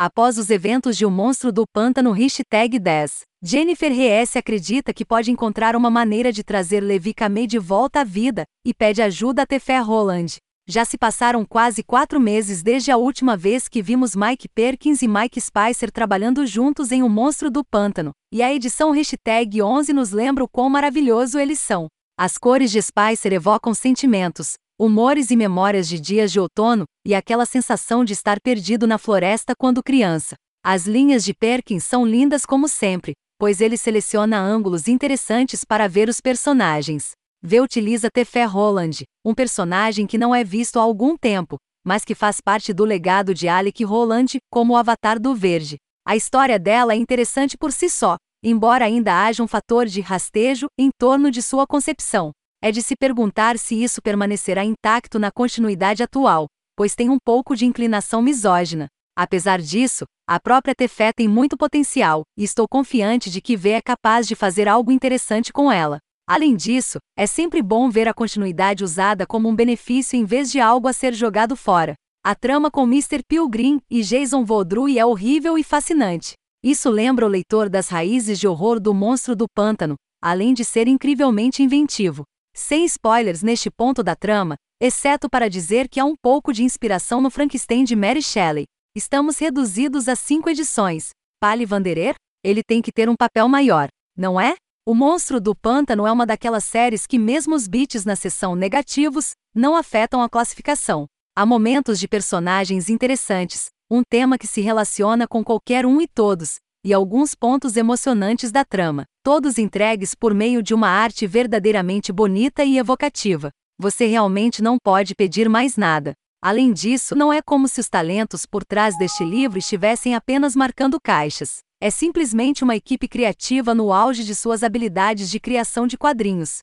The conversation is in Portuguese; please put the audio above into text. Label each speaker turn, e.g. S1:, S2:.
S1: Após os eventos de O Monstro do Pântano Hashtag 10, Jennifer Reyes acredita que pode encontrar uma maneira de trazer Levi Kamei de volta à vida, e pede ajuda a Tefé Roland. Já se passaram quase quatro meses desde a última vez que vimos Mike Perkins e Mike Spicer trabalhando juntos em O Monstro do Pântano, e a edição Hashtag 11 nos lembra o quão maravilhoso eles são. As cores de Spicer evocam sentimentos, humores e memórias de dias de outono, e aquela sensação de estar perdido na floresta quando criança. As linhas de Perkins são lindas como sempre, pois ele seleciona ângulos interessantes para ver os personagens. V utiliza Tefé Roland, um personagem que não é visto há algum tempo, mas que faz parte do legado de Alec Roland como o Avatar do Verde. A história dela é interessante por si só, embora ainda haja um fator de rastejo em torno de sua concepção. É de se perguntar se isso permanecerá intacto na continuidade atual, pois tem um pouco de inclinação misógina. Apesar disso, a própria Tefé tem muito potencial, e estou confiante de que V é capaz de fazer algo interessante com ela. Além disso, é sempre bom ver a continuidade usada como um benefício em vez de algo a ser jogado fora. A trama com Mr. Pilgrim e Jason Vodrui é horrível e fascinante. Isso lembra o leitor das raízes de horror do monstro do pântano, além de ser incrivelmente inventivo. Sem spoilers neste ponto da trama, exceto para dizer que há um pouco de inspiração no Frankenstein de Mary Shelley. Estamos reduzidos a cinco edições. Pali Vanderer? Ele tem que ter um papel maior, não é? O Monstro do Pântano é uma daquelas séries que, mesmo os bits na seção negativos, não afetam a classificação. Há momentos de personagens interessantes, um tema que se relaciona com qualquer um e todos, e alguns pontos emocionantes da trama, todos entregues por meio de uma arte verdadeiramente bonita e evocativa. Você realmente não pode pedir mais nada. Além disso, não é como se os talentos por trás deste livro estivessem apenas marcando caixas. É simplesmente uma equipe criativa no auge de suas habilidades de criação de quadrinhos.